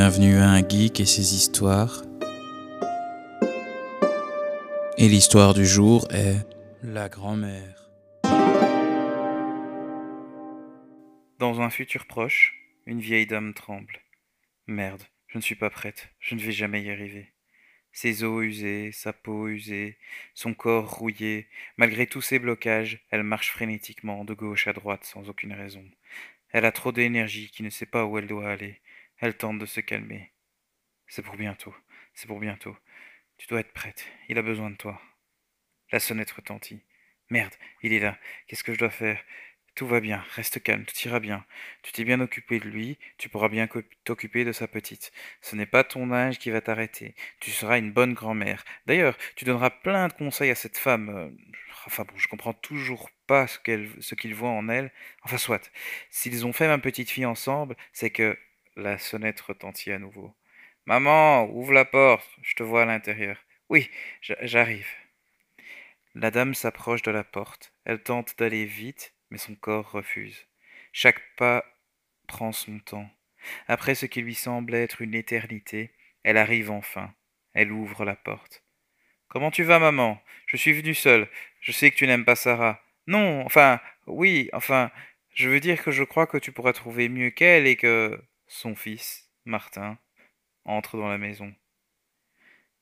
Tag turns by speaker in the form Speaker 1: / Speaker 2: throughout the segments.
Speaker 1: Bienvenue à un geek et ses histoires. Et l'histoire du jour est la grand-mère.
Speaker 2: Dans un futur proche, une vieille dame tremble. Merde, je ne suis pas prête, je ne vais jamais y arriver. Ses os usés, sa peau usée, son corps rouillé, malgré tous ces blocages, elle marche frénétiquement de gauche à droite sans aucune raison. Elle a trop d'énergie qui ne sait pas où elle doit aller. Elle tente de se calmer. C'est pour bientôt, c'est pour bientôt. Tu dois être prête, il a besoin de toi. La sonnette retentit. Merde, il est là. Qu'est-ce que je dois faire? Tout va bien, reste calme, tout ira bien. Tu t'es bien occupé de lui, tu pourras bien t'occuper de sa petite. Ce n'est pas ton âge qui va t'arrêter. Tu seras une bonne grand-mère. D'ailleurs, tu donneras plein de conseils à cette femme. Euh, enfin bon, je comprends toujours pas ce qu'elle, ce qu'il voit en elle. Enfin soit. S'ils ont fait ma petite fille ensemble, c'est que la sonnette retentit à nouveau. Maman, ouvre la porte, je te vois à l'intérieur. Oui, j'arrive. La dame s'approche de la porte. Elle tente d'aller vite, mais son corps refuse. Chaque pas prend son temps. Après ce qui lui semble être une éternité, elle arrive enfin. Elle ouvre la porte. Comment tu vas, maman? Je suis venue seule. Je sais que tu n'aimes pas Sarah. Non, enfin, oui, enfin, je veux dire que je crois que tu pourras trouver mieux qu'elle et que. Son fils, Martin, entre dans la maison.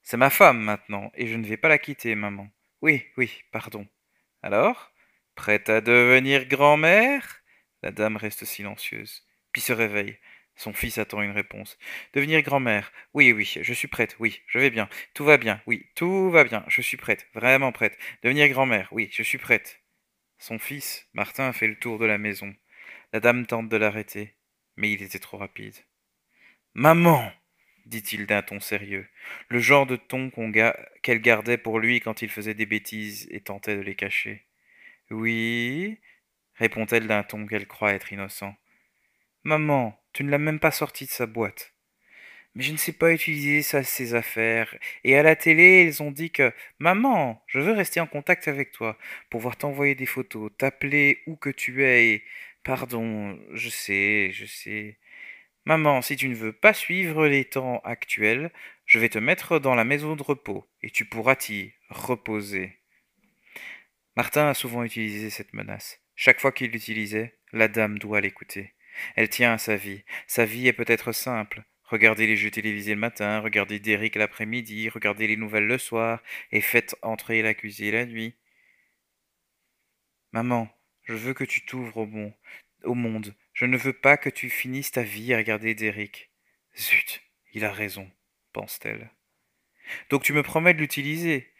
Speaker 2: C'est ma femme maintenant, et je ne vais pas la quitter, maman. Oui, oui, pardon. Alors Prête à devenir grand-mère? La dame reste silencieuse, puis se réveille. Son fils attend une réponse. Devenir grand-mère? Oui, oui, je suis prête, oui, je vais bien. Tout va bien, oui, tout va bien, je suis prête, vraiment prête. Devenir grand-mère, oui, je suis prête. Son fils, Martin, fait le tour de la maison. La dame tente de l'arrêter mais il était trop rapide. Maman dit-il d'un ton sérieux, le genre de ton qu'elle gardait pour lui quand il faisait des bêtises et tentait de les cacher. Oui répond-elle d'un ton qu'elle croit être innocent. Maman, tu ne l'as même pas sorti de sa boîte. Mais je ne sais pas utiliser ça, ses affaires. Et à la télé, ils ont dit que Maman, je veux rester en contact avec toi, pouvoir t'envoyer des photos, t'appeler où que tu es et Pardon, je sais, je sais. Maman, si tu ne veux pas suivre les temps actuels, je vais te mettre dans la maison de repos, et tu pourras t'y reposer. Martin a souvent utilisé cette menace. Chaque fois qu'il l'utilisait, la dame doit l'écouter. Elle tient à sa vie. Sa vie est peut-être simple. Regardez les jeux télévisés le matin, regardez Derrick l'après-midi, regardez les nouvelles le soir, et faites entrer l'accusé la nuit. Maman, je veux que tu t'ouvres au, monde. Je ne veux pas que tu finisses ta vie à regarder Derrick. Zut, il a raison, pense-t-elle. Donc tu me promets de l'utiliser.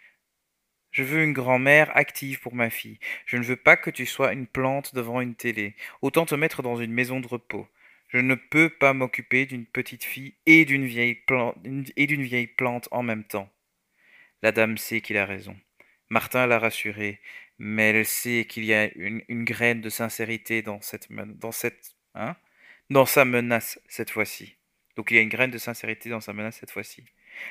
Speaker 2: Je veux une grand-mère active pour ma fille. Je ne veux pas que tu sois une plante devant une télé. Autant te mettre dans une maison de repos. Je ne peux pas m'occuper d'une petite fille et d'une vieille plante et d'une vieille plante en même temps. La dame sait qu'il a raison. Martin l'a rassurée mais elle sait qu'il y a une, graine de sincérité dans cette, hein, sa menace cette fois-ci. Donc il y a une graine de sincérité dans sa menace cette fois-ci.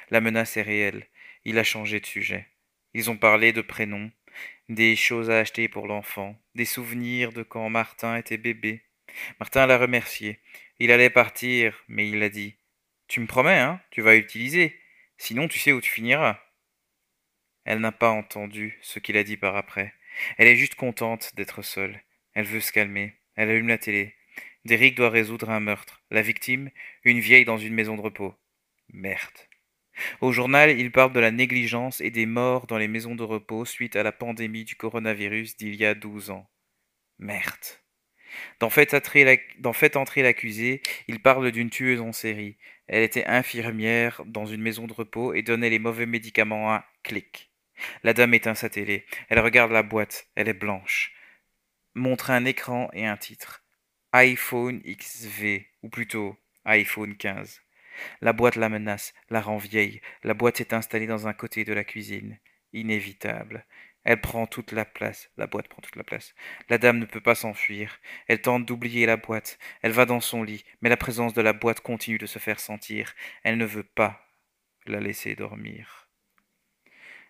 Speaker 2: La menace est réelle. Il a changé de sujet. Ils ont parlé de prénoms, des choses à acheter pour l'enfant, des souvenirs de quand Martin était bébé. Martin l'a remercié. Il allait partir, mais il a dit Tu me promets, hein Tu vas utiliser. Sinon, tu sais où tu finiras. Elle n'a pas entendu ce qu'il a dit par après. Elle est juste contente d'être seule. Elle veut se calmer. Elle allume la télé. Derrick doit résoudre un meurtre. La victime, une vieille dans une maison de repos. Merde. Au journal, il parle de la négligence et des morts dans les maisons de repos suite à la pandémie du coronavirus d'il y a douze ans. Merde. Dans Faites entrer l'accusé, il parle d'une tueuse en série. Elle était infirmière dans une maison de repos et donnait les mauvais médicaments à clic. La dame éteint sa télé. Elle regarde la boîte. Elle est blanche. Montre un écran et un titre. iPhone XV, ou plutôt iPhone 15. La boîte la menace, la rend vieille. La boîte est installée dans un côté de la cuisine. Inévitable. Elle prend toute la place. La boîte prend toute la place. La dame ne peut pas s'enfuir. Elle tente d'oublier la boîte. Elle va dans son lit, mais la présence de la boîte continue de se faire sentir. Elle ne veut pas la laisser dormir.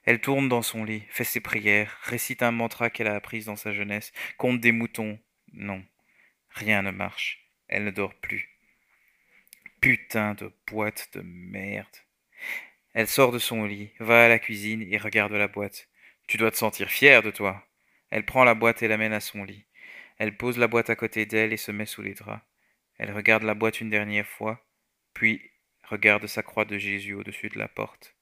Speaker 2: Elle tourne dans son lit, fait ses prières, récite un mantra qu'elle a appris dans sa jeunesse, compte des moutons. Non, rien ne marche. Elle ne dort plus. putain de boîte de merde. Elle sort de son lit, va à la cuisine et regarde la boîte. Tu dois te sentir fière de toi. Elle prend la boîte et l'amène à son lit. Elle pose la boîte à côté d'elle et se met sous les draps. Elle regarde la boîte une dernière fois, puis regarde sa croix de Jésus au-dessus de la porte.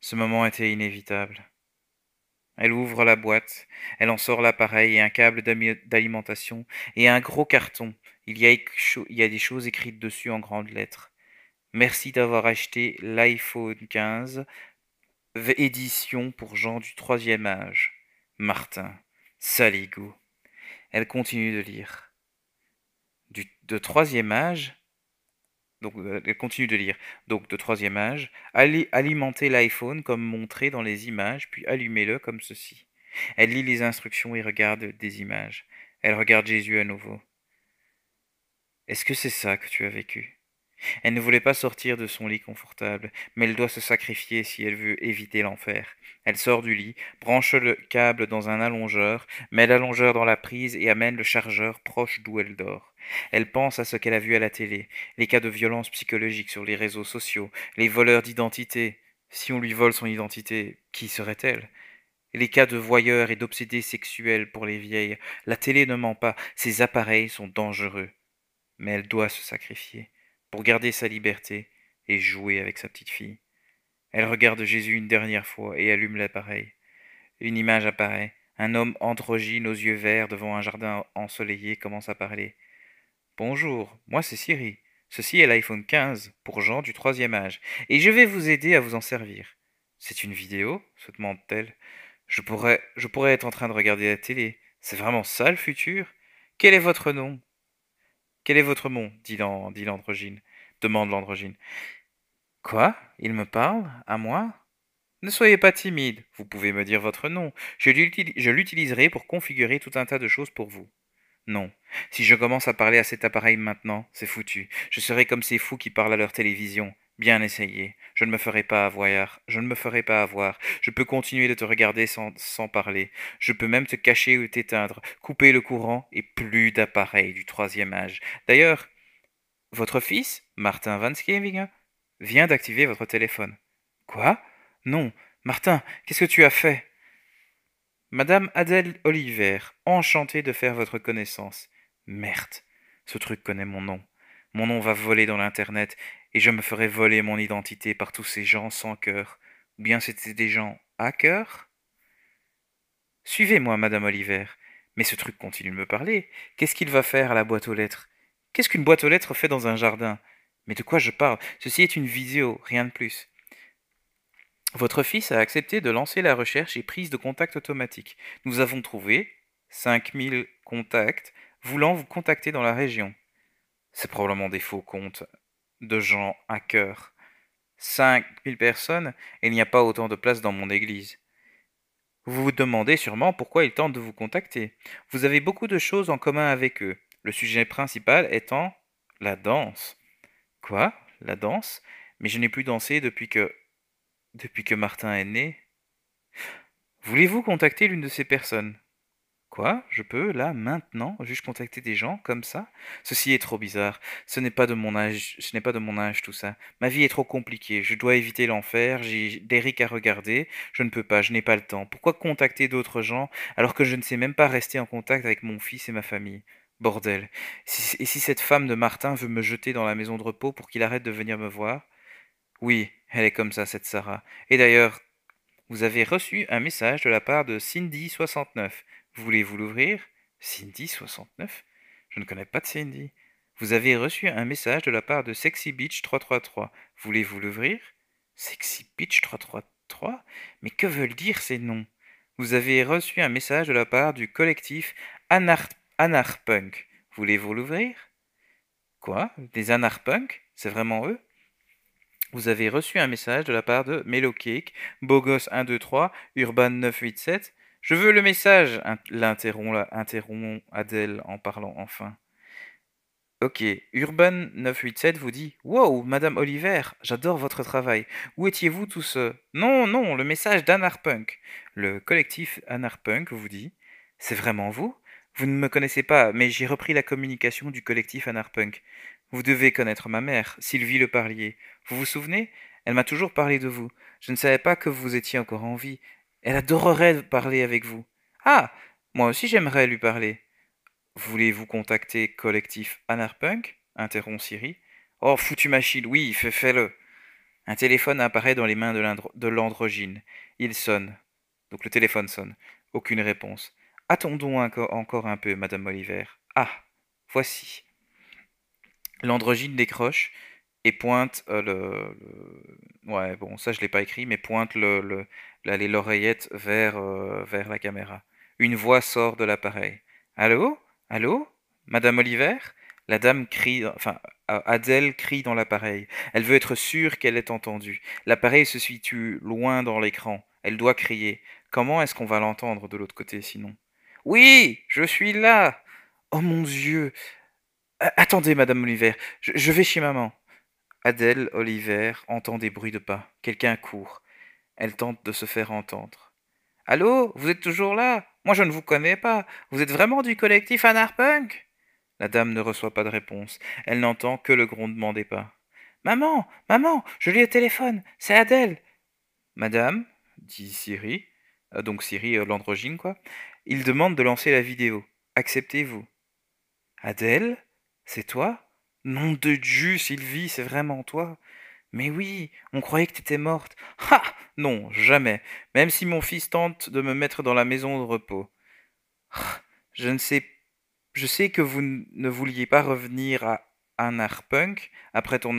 Speaker 2: Ce moment était inévitable. Elle ouvre la boîte, elle en sort l'appareil et un câble d'alimentation et un gros carton. Il y, a, des choses écrites dessus en grandes lettres. Merci d'avoir acheté l'iPhone 15, édition pour gens du troisième âge. Martin, saligo. Elle continue de lire. Du, de troisième âge, euh, elle continue de lire. Donc de troisième âge, allez alimenter l'iPhone comme montré dans les images, puis allumez-le comme ceci. Elle lit les instructions et regarde des images. Elle regarde Jésus à nouveau. Est-ce que c'est ça que tu as vécu? Elle ne voulait pas sortir de son lit confortable, mais elle doit se sacrifier si elle veut éviter l'enfer. Elle sort du lit, branche le câble dans un allongeur, met l'allongeur dans la prise et amène le chargeur proche d'où elle dort. Elle pense à ce qu'elle a vu à la télé, les cas de violence psychologique sur les réseaux sociaux, les voleurs d'identité. Si on lui vole son identité, qui serait-elle? Les cas de voyeurs et d'obsédés sexuels pour les vieilles. La télé ne ment pas, ces appareils sont dangereux. Mais elle doit se sacrifier pour garder sa liberté et jouer avec sa petite fille. Elle regarde Jésus une dernière fois et allume l'appareil. Une image apparaît. Un homme androgyne aux yeux verts devant un jardin ensoleillé commence à parler. Bonjour, moi c'est Siri. Ceci est l'iPhone 15 pour gens du troisième âge, et je vais vous aider à vous en servir. C'est une vidéo se demande-t-elle. Je pourrais, je pourrais être en train de regarder la télé. C'est vraiment ça le futur? Quel est votre nom? Quel est votre nom dit l'androgyne. Demande l'androgyne. Quoi? Il me parle? À moi? Ne soyez pas timide. Vous pouvez me dire votre nom. Je l'utiliserai pour configurer tout un tas de choses pour vous. Non. Si je commence à parler à cet appareil maintenant, c'est foutu. Je serai comme ces fous qui parlent à leur télévision. Bien essayé. Je ne me ferai pas avoir. Je ne me ferai pas avoir. Je peux continuer de te regarder sans, parler. Je peux même te cacher ou t'éteindre, couper le courant et plus d'appareils du troisième âge. D'ailleurs, votre fils, Martin Van Schevingen, vient d'activer votre téléphone. Quoi? Non. Martin, qu'est-ce que tu as fait? Madame Adèle Oliver, enchantée de faire votre connaissance. Merde, ce truc connaît mon nom. Mon nom va voler dans l'Internet et je me ferai voler mon identité par tous ces gens sans cœur. Ou bien c'était des gens à cœur? Suivez-moi, Madame Oliver. Mais ce truc continue de me parler. Qu'est-ce qu'il va faire à la boîte aux lettres? Qu'est-ce qu'une boîte aux lettres fait dans un jardin? Mais de quoi je parle? Ceci est une vidéo, rien de plus. Votre fils a accepté de lancer la recherche et prise de contact automatique. Nous avons trouvé 5000 contacts voulant vous contacter dans la région. C'est probablement des faux comptes de gens hackers. 5000 personnes, et il n'y a pas autant de place dans mon église. Vous vous demandez sûrement pourquoi ils tentent de vous contacter. Vous avez beaucoup de choses en commun avec eux, le sujet principal étant la danse. Quoi? La danse? Mais je n'ai plus dansé depuis que. Depuis que Martin est né. Voulez-vous contacter l'une de ces personnes? Quoi? Je peux, là, maintenant, juste contacter des gens comme ça? Ceci est trop bizarre. Ce n'est pas de mon âge, ce n'est pas de mon âge tout ça. Ma vie est trop compliquée. Je dois éviter l'enfer. J'ai d'Eric à regarder. Je ne peux pas. Je n'ai pas le temps. Pourquoi contacter d'autres gens alors que je ne sais même pas rester en contact avec mon fils et ma famille? Bordel. et si cette femme de Martin veut me jeter dans la maison de repos pour qu'il arrête de venir me voir? Oui, elle est comme ça, cette Sarah. Et d'ailleurs, vous avez reçu un message de la part de Cindy69. Voulez-vous l'ouvrir? Cindy 69 Je ne connais pas de Cindy. Vous avez reçu un message de la part de Sexy Beach 333. Voulez-vous l'ouvrir? Sexy Beach 333 Mais que veulent dire ces noms? Vous avez reçu un message de la part du collectif Anar. Voulez-vous l'ouvrir? Quoi? Des Anarpunk? C'est vraiment eux? Vous avez reçu un message de la part de Cake, Bogos 123, Urban 987, je veux le message, l'interrompt Adèle en parlant enfin. Ok, Urban987 vous dit Wow, Madame Oliver, j'adore votre travail. Où étiez-vous tout ce Non, non, le message d'Anarpunk. Le collectif Anarpunk vous dit C'est vraiment vous? Vous ne me connaissez pas, mais j'ai repris la communication du collectif Anarpunk. Vous devez connaître ma mère, Sylvie Le Parlier. Vous vous souvenez? Elle m'a toujours parlé de vous. Je ne savais pas que vous étiez encore en vie. Elle adorerait parler avec vous. Ah Moi aussi j'aimerais lui parler. Voulez-vous contacter collectif Anarpunk? Interrompt Siri. Oh, foutu machine, oui, fais-le. Un téléphone apparaît dans les mains de l'androgyne. Il sonne. Donc le téléphone sonne. Aucune réponse. Attendons encore un peu, Madame Oliver. Ah, voici. L'androgyne décroche et pointe euh, le, Ouais, bon, ça je l'ai pas écrit, mais pointe le, l'oreillette vers, euh, vers la caméra. Une voix sort de l'appareil. Allô? Allô? Madame Oliver? La dame crie, enfin, Adèle crie dans l'appareil. Elle veut être sûre qu'elle est entendue. L'appareil se situe loin dans l'écran. Elle doit crier. Comment est-ce qu'on va l'entendre de l'autre côté sinon? Oui, je suis là. Oh mon Dieu. Attendez, Madame Oliver, je, vais chez maman. Adèle Oliver entend des bruits de pas. Quelqu'un court. Elle tente de se faire entendre. Allô, vous êtes toujours là? Moi je ne vous connais pas. Vous êtes vraiment du collectif Anarpunk? La dame ne reçoit pas de réponse. Elle n'entend que le grondement des pas. Maman, maman, je lis au téléphone, c'est Adèle. Madame, dit Siri, euh, donc Siri euh, l'androgyne quoi, il demande de lancer la vidéo. Acceptez-vous Adèle C'est toi? Nom de Dieu, Sylvie, c'est vraiment toi? Mais oui, on croyait que t'étais morte. Ah Non, jamais, même si mon fils tente de me mettre dans la maison de repos. Ah, je ne sais je sais que vous ne vouliez pas revenir à un punk après ton,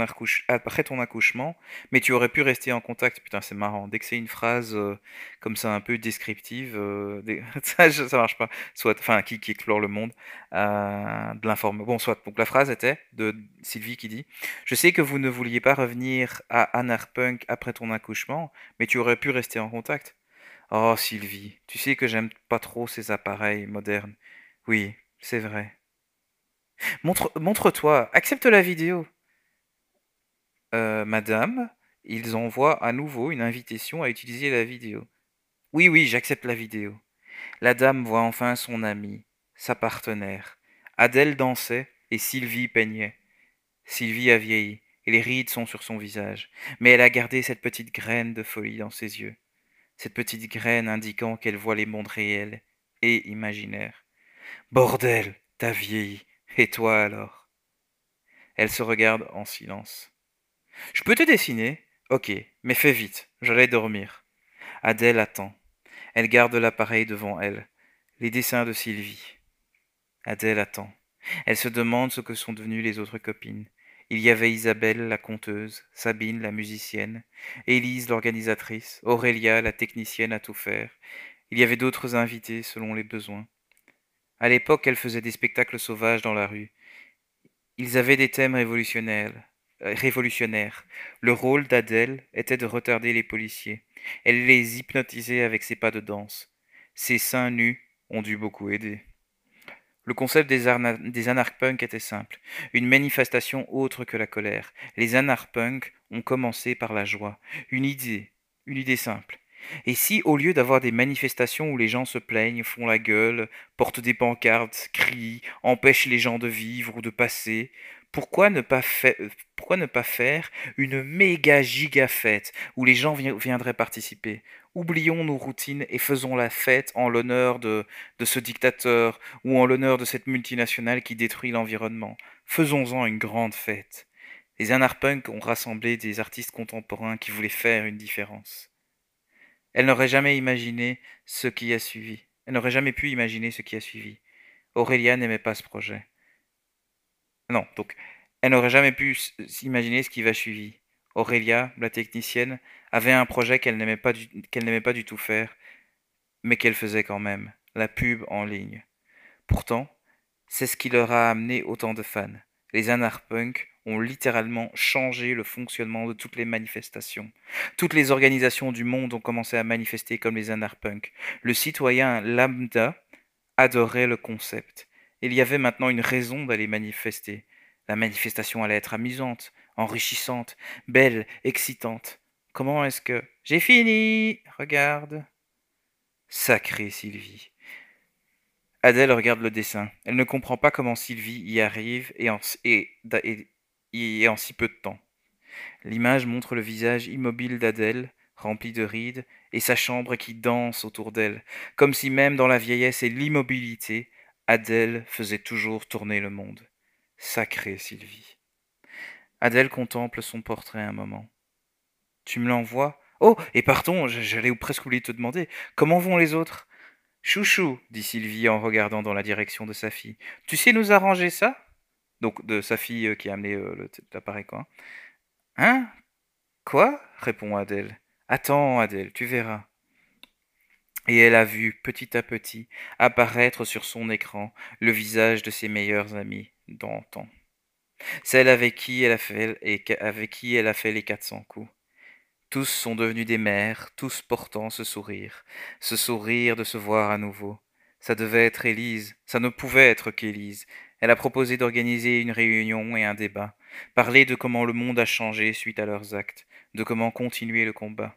Speaker 2: après ton accouchement, mais tu aurais pu rester en contact. Putain, c'est marrant. Dès que c'est une phrase euh, comme ça, un peu descriptive, euh, ça, marche pas. Soit, enfin, qui, qui explore le monde, euh, de l'informe. Bon, soit. Donc la phrase était de Sylvie qui dit Je sais que vous ne vouliez pas revenir à punk après ton accouchement, mais tu aurais pu rester en contact. Oh, Sylvie, tu sais que j'aime pas trop ces appareils modernes. Oui, c'est vrai. Montre, montre-toi, accepte la vidéo. Euh, madame, ils envoient à nouveau une invitation à utiliser la vidéo. Oui, oui, j'accepte la vidéo. La dame voit enfin son amie, sa partenaire. Adèle dansait et Sylvie peignait. Sylvie a vieilli et les rides sont sur son visage, mais elle a gardé cette petite graine de folie dans ses yeux, cette petite graine indiquant qu'elle voit les mondes réels et imaginaires. Bordel, t'as vieilli, et toi alors? Elle se regarde en silence. Je peux te dessiner? Ok, mais fais vite, j'allais dormir. Adèle attend. Elle garde l'appareil devant elle. Les dessins de Sylvie. Adèle attend. Elle se demande ce que sont devenues les autres copines. Il y avait Isabelle, la conteuse, Sabine, la musicienne, Élise, l'organisatrice, Aurélia, la technicienne à tout faire. Il y avait d'autres invités selon les besoins. À l'époque, elle faisait des spectacles sauvages dans la rue. Ils avaient des thèmes révolutionnaires. Euh, révolutionnaires. Le rôle d'Adèle était de retarder les policiers. Elle les hypnotisait avec ses pas de danse. Ses seins nus ont dû beaucoup aider. Le concept des, des anarch-punk était simple, une manifestation autre que la colère. Les anarch-punk ont commencé par la joie, une idée, une idée simple. Et si, au lieu d'avoir des manifestations où les gens se plaignent, font la gueule, portent des pancartes, crient, empêchent les gens de vivre ou de passer, pourquoi ne pas, pas faire une méga giga fête où les gens viendraient participer? Oublions nos routines et faisons la fête en l'honneur de, de ce dictateur ou en l'honneur de cette multinationale qui détruit l'environnement. Faisons-en une grande fête. Les anarpunks ont rassemblé des artistes contemporains qui voulaient faire une différence. Elle n'aurait jamais imaginé ce qui a suivi. Elle n'aurait jamais pu imaginer ce qui a suivi. Aurélia n'aimait pas ce projet. Non, donc, elle n'aurait jamais pu s'imaginer ce qui va suivi. Aurélia, la technicienne, avait un projet qu'elle n'aimait pas, n'aimait pas du tout faire, mais qu'elle faisait quand même, la pub en ligne. Pourtant, c'est ce qui leur a amené autant de fans. Les anarpunks ont littéralement changé le fonctionnement de toutes les manifestations. Toutes les organisations du monde ont commencé à manifester comme les anarpunks. Le citoyen lambda adorait le concept. Il y avait maintenant une raison d'aller manifester. La manifestation allait être amusante, enrichissante, belle, excitante. Comment est-ce que... J'ai fini Regarde. Sacré Sylvie. Adèle regarde le dessin. Elle ne comprend pas comment Sylvie y arrive et en si peu de temps. L'image montre le visage immobile d'Adèle, rempli de rides, et sa chambre qui danse autour d'elle, comme si même dans la vieillesse et l'immobilité, Adèle faisait toujours tourner le monde. Sacrée Sylvie. Adèle contemple son portrait un moment. Tu me l'envoies? Oh, et pardon, j'allais presque oublier de te demander. Comment vont les autres? Chouchou, dit Sylvie en regardant dans la direction de sa fille. Tu sais nous arranger ça? Donc de sa fille euh, qui a amené euh, l'appareil, quoi. Hein? Quoi? répond Adèle. Attends, Adèle, tu verras. Et elle a vu, petit à petit, apparaître sur son écran le visage de ses meilleurs amis d'antan. Celle avec qui elle a fait, et avec qui elle a fait les quatre cents coups. Tous sont devenus des mères, tous portant ce sourire, ce sourire de se voir à nouveau. Ça devait être Élise, ça ne pouvait être qu'Élise. Elle a proposé d'organiser une réunion et un débat, parler de comment le monde a changé suite à leurs actes, de comment continuer le combat.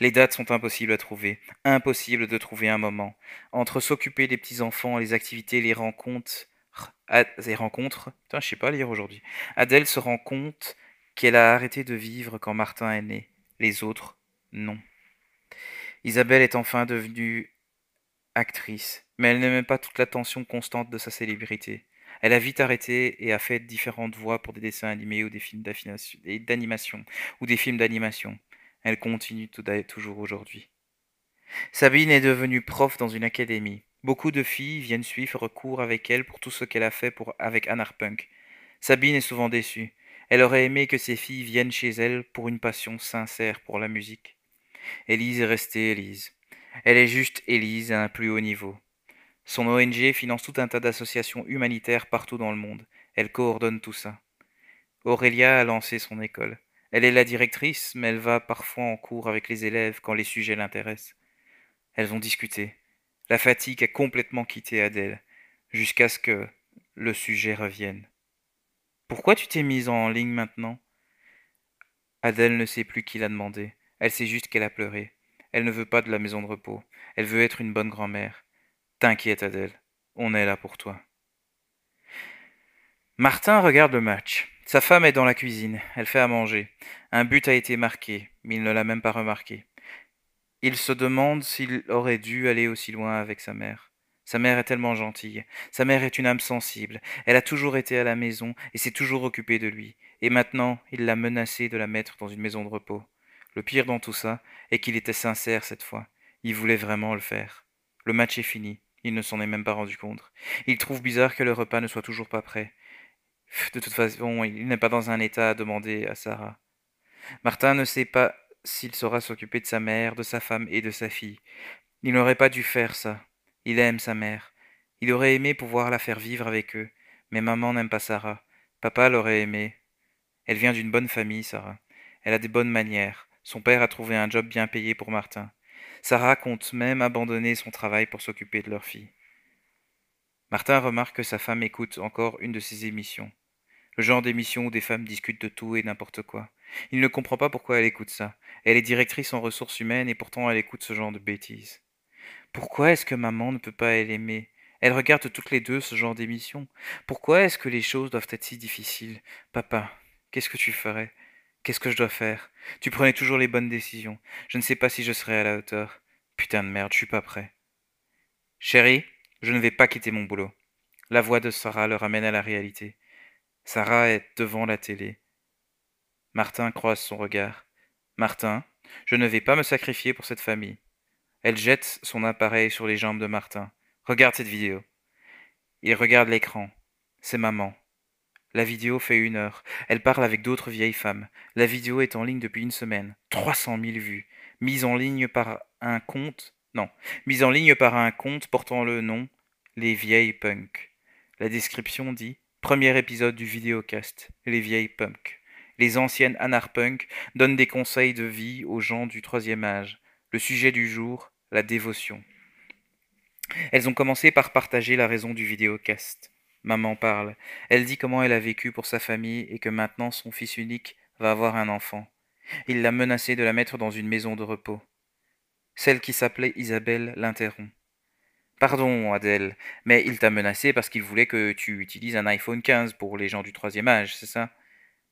Speaker 2: Les dates sont impossibles à trouver, impossible de trouver un moment. Entre s'occuper des petits-enfants, les activités, les rencontres, les rencontres, putain, je sais pas lire aujourd'hui. Adèle se rend compte qu'elle a arrêté de vivre quand Martin est né. Les autres, non. Isabelle est enfin devenue actrice, mais elle n'aimait pas toute l'attention constante de sa célébrité. Elle a vite arrêté et a fait différentes voix pour des dessins animés ou des films d'animation ou des films d'animation. Elle continue toujours aujourd'hui. Sabine est devenue prof dans une académie. Beaucoup de filles viennent suivre cours avec elle pour tout ce qu'elle a fait pour, avec Anarpunk. Sabine est souvent déçue. Elle aurait aimé que ses filles viennent chez elle pour une passion sincère pour la musique. Élise est restée Élise. Elle est juste Élise à un plus haut niveau. Son ONG finance tout un tas d'associations humanitaires partout dans le monde. Elle coordonne tout ça. Aurélia a lancé son école. Elle est la directrice, mais elle va parfois en cours avec les élèves quand les sujets l'intéressent. Elles ont discuté. La fatigue a complètement quitté Adèle, jusqu'à ce que le sujet revienne. Pourquoi tu t'es mise en ligne maintenant? Adèle ne sait plus qui l'a demandé. Elle sait juste qu'elle a pleuré. Elle ne veut pas de la maison de repos. Elle veut être une bonne grand-mère. T'inquiète, Adèle. On est là pour toi. Martin regarde le match. Sa femme est dans la cuisine. Elle fait à manger. Un but a été marqué, mais il ne l'a même pas remarqué. Il se demande s'il aurait dû aller aussi loin avec sa mère. Sa mère est tellement gentille. Sa mère est une âme sensible. Elle a toujours été à la maison et s'est toujours occupée de lui. Et maintenant, il l'a menacé de la mettre dans une maison de repos. Le pire dans tout ça est qu'il était sincère cette fois. Il voulait vraiment le faire. Le match est fini. Il ne s'en est même pas rendu compte. Il trouve bizarre que le repas ne soit toujours pas prêt. De toute façon, il n'est pas dans un état à demander à Sarah. Martin ne sait pas s'il saura s'occuper de sa mère, de sa femme et de sa fille. Il n'aurait pas dû faire ça. Il aime sa mère. Il aurait aimé pouvoir la faire vivre avec eux, mais maman n'aime pas Sarah. Papa l'aurait aimé. Elle vient d'une bonne famille, Sarah. Elle a des bonnes manières. Son père a trouvé un job bien payé pour Martin. Sarah compte même abandonner son travail pour s'occuper de leur fille. Martin remarque que sa femme écoute encore une de ses émissions. Le genre d'émission où des femmes discutent de tout et n'importe quoi. Il ne comprend pas pourquoi elle écoute ça. Elle est directrice en ressources humaines et pourtant elle écoute ce genre de bêtises. Pourquoi est-ce que maman ne peut pas l'aimer Elle regarde toutes les deux ce genre d'émission. Pourquoi est-ce que les choses doivent être si difficiles? Papa, qu'est-ce que tu ferais? Qu'est-ce que je dois faire? Tu prenais toujours les bonnes décisions. Je ne sais pas si je serai à la hauteur. Putain de merde, je suis pas prêt. Chérie, je ne vais pas quitter mon boulot. La voix de Sarah le ramène à la réalité. Sarah est devant la télé. Martin croise son regard. Martin, je ne vais pas me sacrifier pour cette famille. Elle jette son appareil sur les jambes de Martin. Regarde cette vidéo. Il regarde l'écran. C'est maman. La vidéo fait une heure. Elle parle avec d'autres vieilles femmes. La vidéo est en ligne depuis une semaine. 300 000 vues. Mise en ligne par un compte. Non. Mise en ligne par un compte portant le nom Les vieilles punks. La description dit Premier épisode du vidéocast. Les vieilles punks. Les anciennes anarpunk donnent des conseils de vie aux gens du troisième âge. Le sujet du jour, la dévotion. Elles ont commencé par partager la raison du vidéocast. Maman parle. Elle dit comment elle a vécu pour sa famille et que maintenant son fils unique va avoir un enfant. Il l'a menacé de la mettre dans une maison de repos. Celle qui s'appelait Isabelle l'interrompt. Pardon, Adèle, mais il t'a menacé parce qu'il voulait que tu utilises un iPhone 15 pour les gens du troisième âge, c'est ça?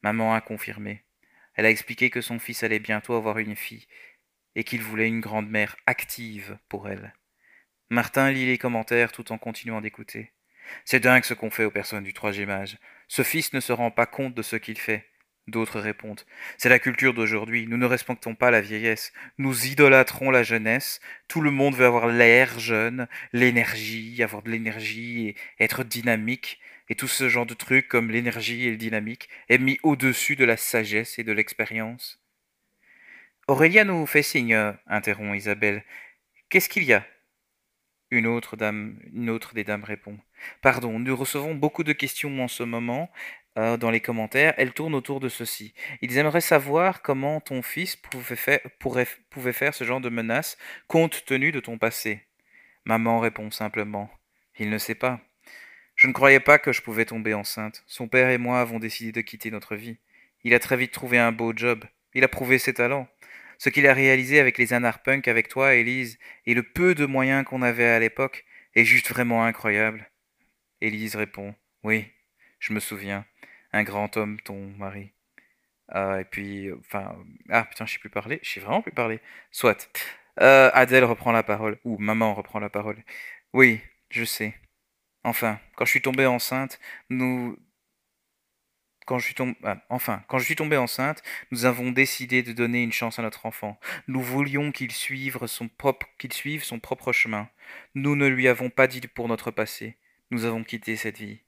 Speaker 2: Maman a confirmé. Elle a expliqué que son fils allait bientôt avoir une fille et qu'il voulait une grande-mère active pour elle. Martin lit les commentaires tout en continuant d'écouter. C'est dingue ce qu'on fait aux personnes du troisième âge. Ce fils ne se rend pas compte de ce qu'il fait. D'autres répondent. C'est la culture d'aujourd'hui. Nous ne respectons pas la vieillesse. Nous idolâtrons la jeunesse. Tout le monde veut avoir l'air jeune, l'énergie, avoir de l'énergie et être dynamique. Et tout ce genre de trucs comme l'énergie et le dynamique est mis au-dessus de la sagesse et de l'expérience. Aurélia nous fait signe, interrompt Isabelle. Qu'est-ce qu'il y a? Une autre dame, une autre des dames répond. Pardon, nous recevons beaucoup de questions en ce moment euh, dans les commentaires. Elles tournent autour de ceci. Ils aimeraient savoir comment ton fils pouvait faire, pouvait faire ce genre de menace compte tenu de ton passé. Maman répond simplement. Il ne sait pas. Je ne croyais pas que je pouvais tomber enceinte. Son père et moi avons décidé de quitter notre vie. Il a très vite trouvé un beau job. Il a prouvé ses talents. Ce qu'il a réalisé avec les anarpunk avec toi, Élise, et le peu de moyens qu'on avait à l'époque, est juste vraiment incroyable. Élise répond Oui, je me souviens. Un grand homme, ton mari. Ah, et puis, enfin, ah putain, je sais plus parler. Je sais vraiment plus parler. Soit. Euh, Adèle reprend la parole. Ou maman reprend la parole. Oui, je sais. Enfin, quand je suis tombée enceinte, nous quand je suis ah, enfin, quand je suis tombée enceinte, nous avons décidé de donner une chance à notre enfant. Nous voulions qu'il suive son propre, qu'il suive son propre chemin. Nous ne lui avons pas dit pour notre passé. Nous avons quitté cette vie.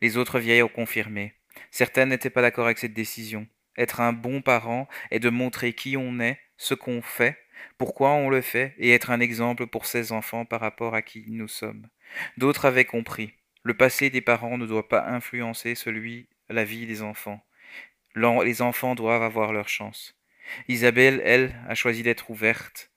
Speaker 2: Les autres vieilles ont confirmé. Certaines n'étaient pas d'accord avec cette décision. Être un bon parent est de montrer qui on est, ce qu'on fait, pourquoi on le fait, et être un exemple pour ses enfants par rapport à qui nous sommes. D'autres avaient compris. Le passé des parents ne doit pas influencer celui la vie des enfants. Les enfants doivent avoir leur chance. Isabelle, elle, a choisi d'être ouverte,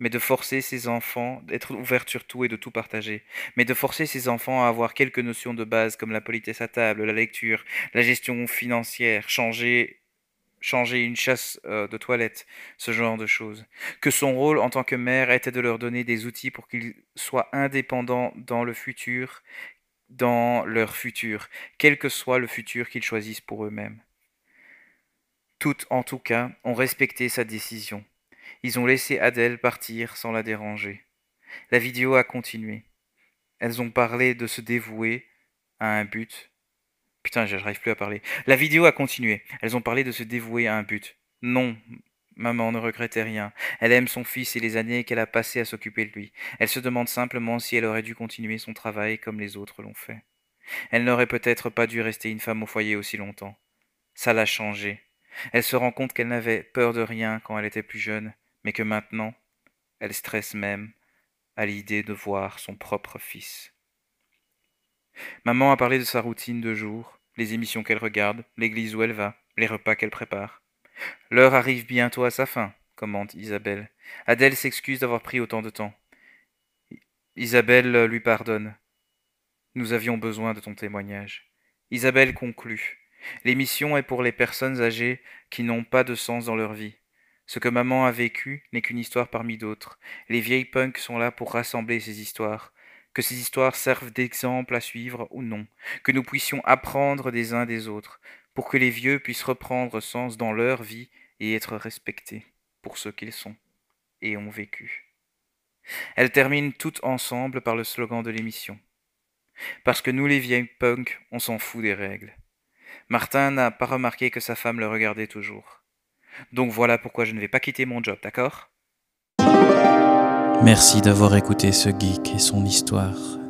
Speaker 2: mais de forcer ses enfants, d'être ouverte sur tout et de tout partager, mais de forcer ses enfants à avoir quelques notions de base comme la politesse à table, la lecture, la gestion financière, changer changer une chasse euh, de toilette, ce genre de choses. Que son rôle en tant que mère était de leur donner des outils pour qu'ils soient indépendants dans le futur, dans leur futur, quel que soit le futur qu'ils choisissent pour eux-mêmes. Toutes, en tout cas, ont respecté sa décision. Ils ont laissé Adèle partir sans la déranger. La vidéo a continué. Elles ont parlé de se dévouer à un but. Putain, j'arrive plus à parler. La vidéo a continué. Elles ont parlé de se dévouer à un but. Non, Maman ne regrettait rien. Elle aime son fils et les années qu'elle a passées à s'occuper de lui. Elle se demande simplement si elle aurait dû continuer son travail comme les autres l'ont fait. Elle n'aurait peut-être pas dû rester une femme au foyer aussi longtemps. Ça l'a changée. Elle se rend compte qu'elle n'avait peur de rien quand elle était plus jeune, mais que maintenant, elle stresse même à l'idée de voir son propre fils. Maman a parlé de sa routine de jour, les émissions qu'elle regarde, l'église où elle va, les repas qu'elle prépare. L'heure arrive bientôt à sa fin, commente Isabelle. Adèle s'excuse d'avoir pris autant de temps. Isabelle lui pardonne. Nous avions besoin de ton témoignage. Isabelle conclut. L'émission est pour les personnes âgées qui n'ont pas de sens dans leur vie. Ce que maman a vécu n'est qu'une histoire parmi d'autres. Les vieilles punks sont là pour rassembler ces histoires. Que ces histoires servent d'exemple à suivre ou non. Que nous puissions apprendre des uns des autres pour que les vieux puissent reprendre sens dans leur vie et être respectés pour ce qu'ils sont et ont vécu. Elles terminent toutes ensemble par le slogan de l'émission. Parce que nous les vieilles punks, on s'en fout des règles. Martin n'a pas remarqué que sa femme le regardait toujours. Donc voilà pourquoi je ne vais pas quitter mon job, d'accord?
Speaker 1: Merci d'avoir écouté ce geek et son histoire.